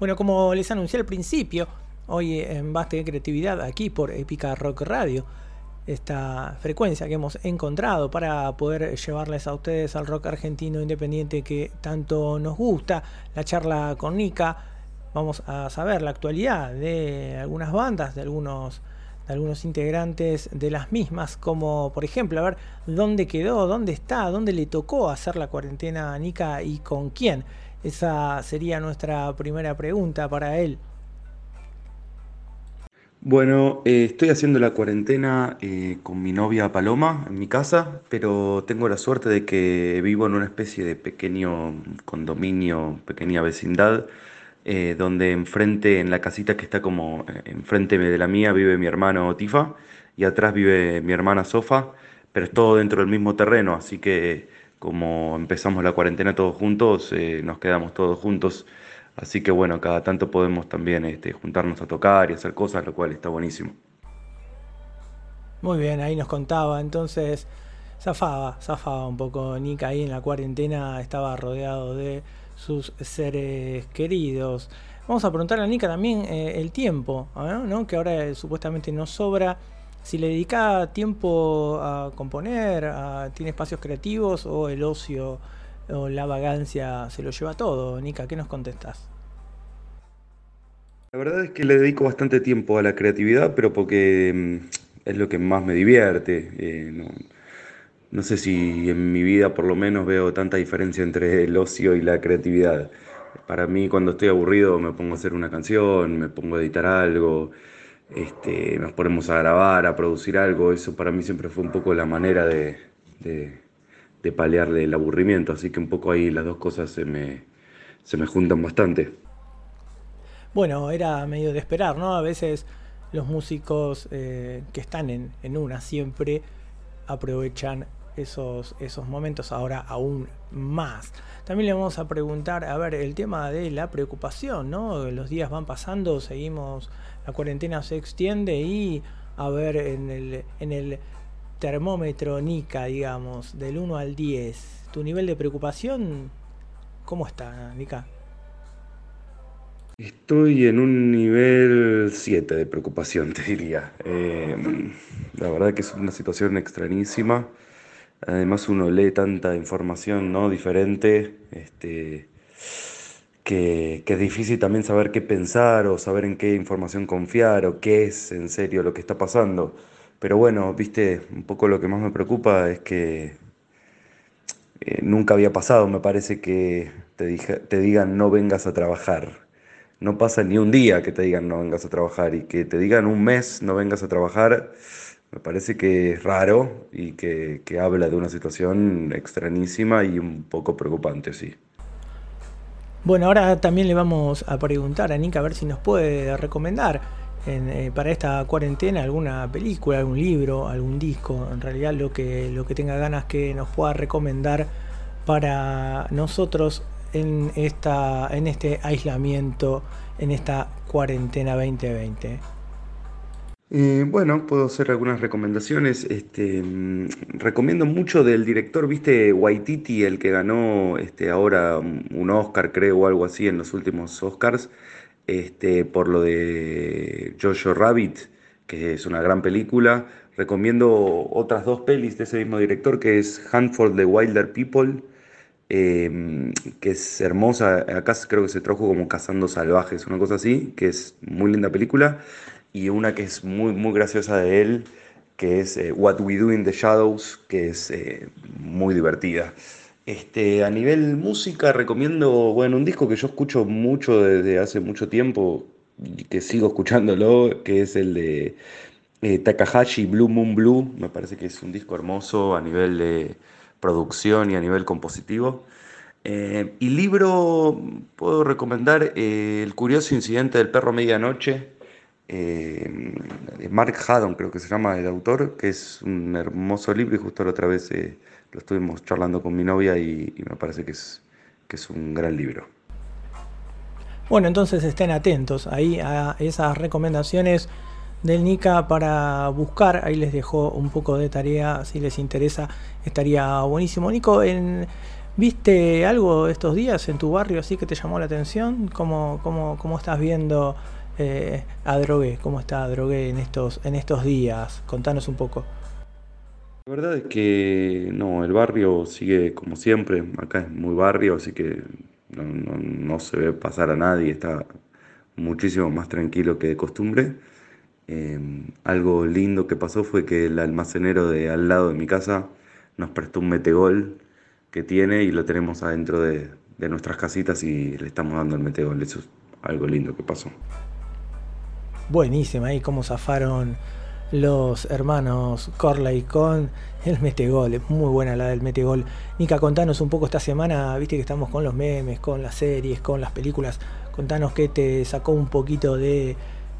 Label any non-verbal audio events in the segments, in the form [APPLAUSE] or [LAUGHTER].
Bueno, como les anuncié al principio, hoy en Baste de Creatividad, aquí por Épica Rock Radio, esta frecuencia que hemos encontrado para poder llevarles a ustedes al rock argentino independiente que tanto nos gusta, la charla con Nika, vamos a saber la actualidad de algunas bandas, de algunos de algunos integrantes de las mismas, como por ejemplo, a ver dónde quedó, dónde está, dónde le tocó hacer la cuarentena a Nika y con quién. Esa sería nuestra primera pregunta para él. Bueno, eh, estoy haciendo la cuarentena eh, con mi novia Paloma en mi casa, pero tengo la suerte de que vivo en una especie de pequeño condominio, pequeña vecindad, eh, donde enfrente, en la casita que está como enfrente de la mía, vive mi hermano Tifa y atrás vive mi hermana Sofa, pero es todo dentro del mismo terreno, así que como empezamos la cuarentena todos juntos, eh, nos quedamos todos juntos. Así que bueno, cada tanto podemos también este, juntarnos a tocar y hacer cosas, lo cual está buenísimo. Muy bien, ahí nos contaba. Entonces, zafaba, zafaba un poco. Nick ahí en la cuarentena estaba rodeado de sus seres queridos. Vamos a preguntarle a Nika también eh, el tiempo, ¿no? que ahora supuestamente nos sobra si le dedica tiempo a componer, tiene espacios creativos o el ocio o la vagancia se lo lleva todo. Nika, ¿qué nos contestas? La verdad es que le dedico bastante tiempo a la creatividad, pero porque mm, es lo que más me divierte. Eh, no, no, sé si en mi vida por lo menos veo tanta diferencia entre el ocio y la creatividad. Para mí cuando estoy aburrido me pongo a hacer una canción, me pongo a editar algo, este, nos ponemos a grabar, a producir algo, eso para mí siempre fue un poco la manera de, de, paliarle el aburrimiento, así que un poco ahí las dos cosas se me, se me juntan bastante. Bueno, era medio de esperar, ¿no? A veces los músicos eh, que están en, en, una siempre aprovechan esos, esos momentos, ahora aún más. También le vamos a preguntar, a ver, el tema de la preocupación, ¿no? Los días van pasando, seguimos la cuarentena se extiende y a ver en el, en el termómetro Nika, digamos, del 1 al 10, tu nivel de preocupación, ¿cómo está, Nika? Estoy en un nivel 7 de preocupación, te diría. Eh, la verdad que es una situación extrañísima. Además uno lee tanta información no diferente. Este, que, es difícil también saber qué pensar o saber en qué información confiar o qué es en serio lo que está pasando. Pero bueno, viste, un poco lo que más me preocupa es que eh, nunca había pasado, me parece que te, te digan no vengas a trabajar. No pasa ni un día que te digan no vengas a trabajar y que te digan un mes no vengas a trabajar, me parece que es raro y que, que habla de una situación extrañísima y un poco preocupante, sí. Bueno, ahora también le vamos a preguntar a Nika a ver si nos puede recomendar eh, para esta cuarentena alguna película, algún libro, algún disco, en realidad lo que, lo que tenga ganas que nos pueda recomendar para nosotros en, esta, en este aislamiento, en esta cuarentena 2020. Eh, bueno, puedo hacer algunas recomendaciones. Este, mm, recomiendo mucho del director, viste, Waititi, el que ganó este, ahora un Oscar, creo, o algo así en los últimos Oscars, este, por lo de Jojo Rabbit, que es una gran película. Recomiendo otras dos pelis de ese mismo director, que es for the Wilder People, em, que es hermosa. Acá creo que se trajo como Cazando Salvajes, una cosa así, que es muy linda película y una que es muy, muy graciosa de él, que es eh, What We Do in the Shadows, que es eh, muy divertida. Este, a nivel música recomiendo, bueno, un disco que yo escucho mucho desde hace mucho tiempo y que sigo escuchándolo, que es el de eh, Takahashi Blue Moon Blue. Me parece que es un disco hermoso a nivel de producción y a nivel compositivo. y libro, puedo recomendar El curioso incidente del perro medianoche, eh, Mark Haddon, creo que se llama el autor, que es un hermoso libro y justo la otra vez eh, lo estuvimos charlando con mi novia y, me parece que es, que es un gran libro. Bueno, entonces estén atentos ahí a esas recomendaciones del Nika para buscar. Ahí les dejo un poco de tarea, si les interesa, estaría buenísimo. Nico, ¿Viste algo estos días en tu barrio así que te llamó la atención? ¿Cómo, cómo, cómo estás viendo eh, a Drogué? ¿Cómo está Drogué en estos, en estos días? Contanos un poco. La verdad es que no, el barrio sigue como siempre, acá es muy barrio, así que no, se ve pasar a nadie, está muchísimo más tranquilo que de costumbre. Em, algo lindo que pasó fue que el almacenero de al lado de mi casa nos prestó un metegol que tiene y lo tenemos adentro de, de nuestras casitas y le estamos dando el metegol. Eso es algo lindo que pasó. Buenísima, ahí cómo zafaron los hermanos Corley con el metegol. Es muy buena la del metegol. Nica, contanos un poco esta semana, viste que estamos con los memes, con las series, con las películas. Contanos qué te sacó un poquito de,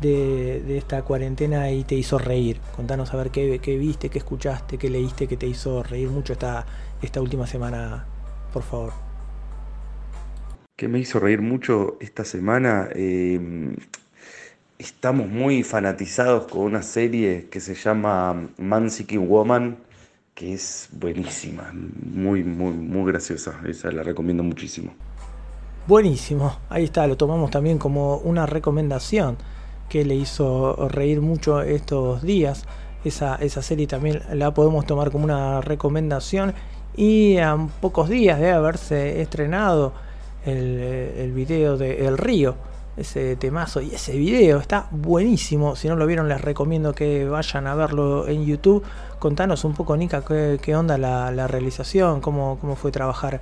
de, esta cuarentena y te hizo reír. Contanos a ver qué, qué, viste, qué escuchaste, qué leíste que te hizo reír mucho esta, esta última semana, por favor. ¿Qué me hizo reír mucho esta semana? Eh, estamos muy fanatizados con una serie que se llama Man Seeking Woman, que es buenísima, muy, muy, muy graciosa. Esa la recomiendo muchísimo. Buenísimo, ahí está, lo tomamos también como una recomendación que le hizo reír mucho estos días. Esa, esa serie también la podemos tomar como una recomendación. Y a pocos días de haberse estrenado el, el video de El Río, ese temazo y ese video está buenísimo. Si no lo vieron, les recomiendo que vayan a verlo en YouTube. Contanos un poco, Nika, qué, onda la, realización, cómo, cómo, fue trabajar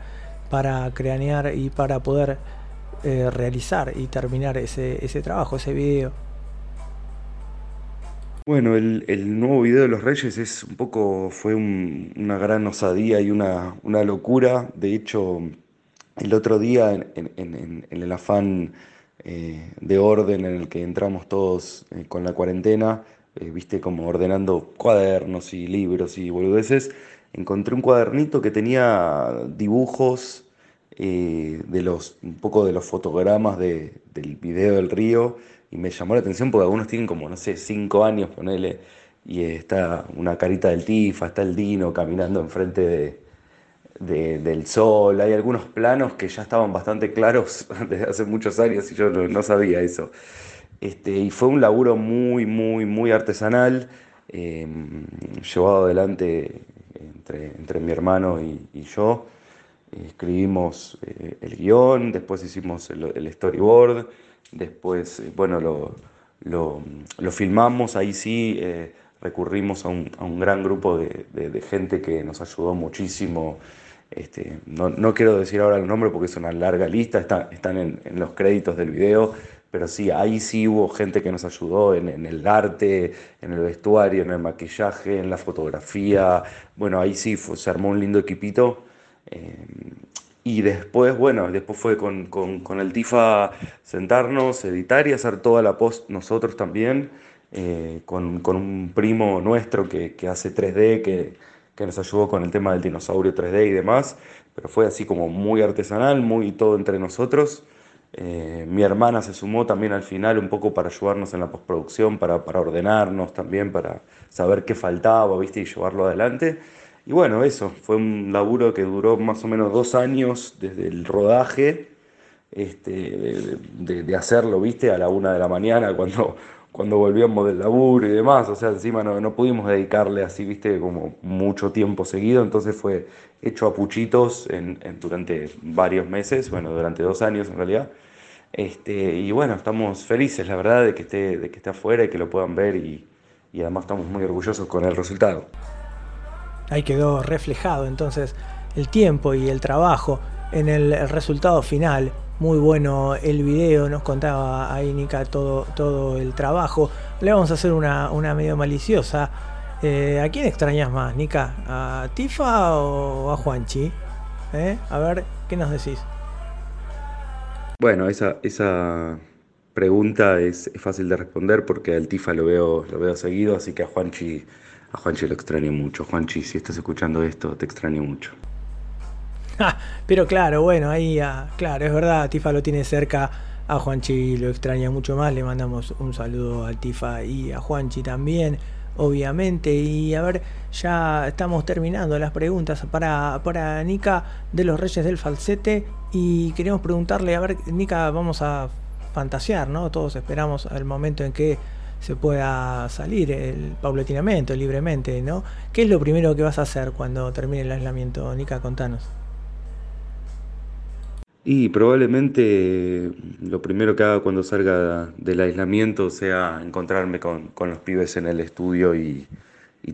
para cranear y para poder eh, realizar y terminar ese, ese trabajo, ese video. Bueno, el, nuevo video de los Reyes es un poco, fue una gran osadía y una, una, locura. De hecho, el otro día, en el afán eh, de orden en el que entramos todos eh, con la cuarentena, eh, viste como ordenando cuadernos y libros y boludeces, encontré un cuadernito que tenía dibujos de los, un poco de los fotogramas del video del río y me llamó la atención porque algunos tienen como, no sé, cinco años, ponele, y está una carita del Tifa, está el Dino caminando enfrente de, del sol, hay algunos planos que ya estaban bastante claros [LAUGHS] desde hace muchos años y yo no, sabía eso. Este, y fue un laburo muy, muy, muy artesanal, em, llevado adelante entre, entre mi hermano y, yo. Escribimos eh, el guion, después hicimos el, storyboard, después, eh, bueno, lo, lo, filmamos, ahí sí eh, recurrimos a un, a un, gran grupo de, de gente que nos ayudó muchísimo este, no, quiero decir ahora el nombre porque es una larga lista, están en, los créditos del video, pero sí, ahí sí hubo gente que nos ayudó en, el arte, en el vestuario, en el maquillaje, en la fotografía. Bueno, ahí sí se armó un lindo equipito. Eh, y después, bueno, después fue con, el TIFA sentarnos, editar y hacer toda la post nosotros también, eh, con, un primo nuestro que, que hace 3D, que que nos ayudó con el tema del dinosaurio 3D y demás, pero fue así como muy artesanal, muy todo entre nosotros. Eh, mi hermana se sumó también al final un poco para ayudarnos en la postproducción, para, para ordenarnos también, para saber qué faltaba, ¿viste? Y llevarlo adelante. Y bueno, eso, fue un laburo que duró más o menos dos años desde el rodaje, este, de, de hacerlo, ¿viste? A la una de la mañana, cuando cuando volvíamos del laburo y demás, o sea, encima no, no, pudimos dedicarle así, viste, como mucho tiempo seguido, entonces fue hecho a puchitos en, durante varios meses, bueno, durante dos años en realidad. Este, y bueno, estamos felices, la verdad, de que esté, de que esté afuera y que lo puedan ver y, y además estamos muy orgullosos con el resultado. Ahí quedó reflejado entonces el tiempo y el trabajo en el resultado final muy bueno el video, nos contaba ahí Nika todo, todo el trabajo. Le vamos a hacer una, una medio maliciosa. Eh, ¿A quién extrañas más, Nika? ¿A Tifa o a Juanchi? ¿Eh? A ver, ¿qué nos decís? Bueno, esa, esa pregunta es, fácil de responder porque al Tifa lo veo, lo veo seguido, así que a Juanchi, a Juanchi lo extraño mucho. Juanchi, si estás escuchando esto, te extraño mucho. [LAUGHS] Pero claro, bueno, ahí, ah, claro, es verdad, Tifa lo tiene cerca. A Juanchi lo extraña mucho más. Le mandamos un saludo a Tifa y a Juanchi también. obviamente. Y a ver, ya estamos terminando las preguntas para, para Nika de los Reyes del Falsete. Y queremos preguntarle, a ver, Nika, vamos a fantasear, ¿no? Todos esperamos el momento en que se pueda salir el, paulatinamente, libremente, ¿no? ¿Qué es lo primero que vas a hacer cuando termine el aislamiento, Nika? Contanos. Y probablemente lo primero que haga cuando salga del aislamiento sea encontrarme con, los pibes en el estudio y,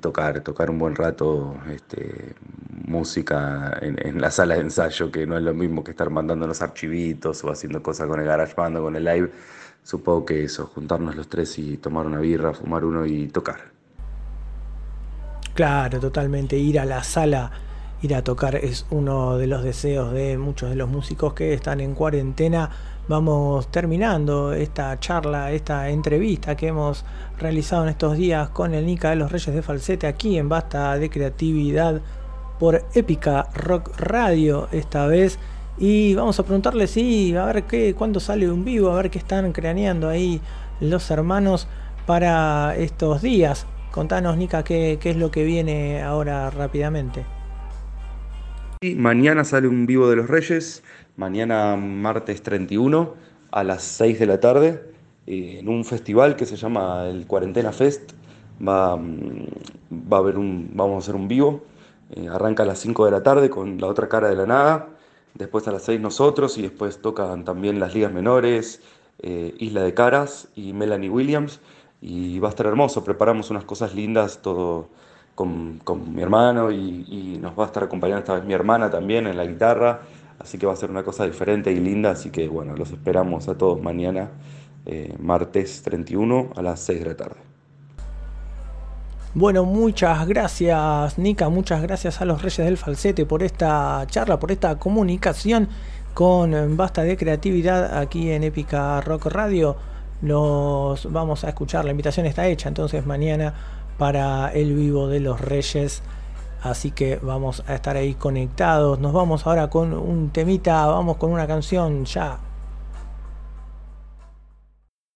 tocar, tocar un buen rato este, música en, la sala de ensayo, que no es lo mismo que estar mandando los archivitos o haciendo cosas con el GarageBand o con el live. Supongo que eso, juntarnos los tres y tomar una birra, fumar uno y tocar. Claro, totalmente. Ir a la sala ir a tocar es uno de los deseos de muchos de los músicos que están en cuarentena. Vamos terminando esta charla, esta entrevista que hemos realizado en estos días con el Nica de los Reyes de Falsete aquí en Basta de Creatividad por Épica Rock Radio esta vez. Y vamos a preguntarle si, a ver qué, cuándo sale un vivo, a ver qué están craneando ahí los hermanos para estos días. Contanos, Nica, qué, qué es lo que viene ahora rápidamente. Mañana sale un vivo de los Reyes, mañana martes 31 a las 6 de la tarde, eh, en un festival que se llama el Cuarentena Fest. Va, mm, va a haber un, vamos a hacer un vivo, eh, arranca a las 5 de la tarde con La Otra Cara de la Nada, después a las 6 nosotros y después tocan también las ligas menores, eh, Isla de Caras y Melanie Williams. Y va a estar hermoso, preparamos unas cosas lindas, todo con, mi hermano y, nos va a estar acompañando esta vez mi hermana también en la guitarra, así que va a ser una cosa diferente y linda, así que bueno, los esperamos a todos mañana, eh, martes 31 a las 6 de la tarde. Bueno, muchas gracias Nika, muchas gracias a los Reyes del Falsete por esta charla, por esta comunicación con Basta de Creatividad aquí en Épica Rock Radio. Los vamos a escuchar, la invitación está hecha, entonces mañana para el vivo de los Reyes. Así que vamos a estar ahí conectados. Nos vamos ahora con un temita, vamos con una canción ya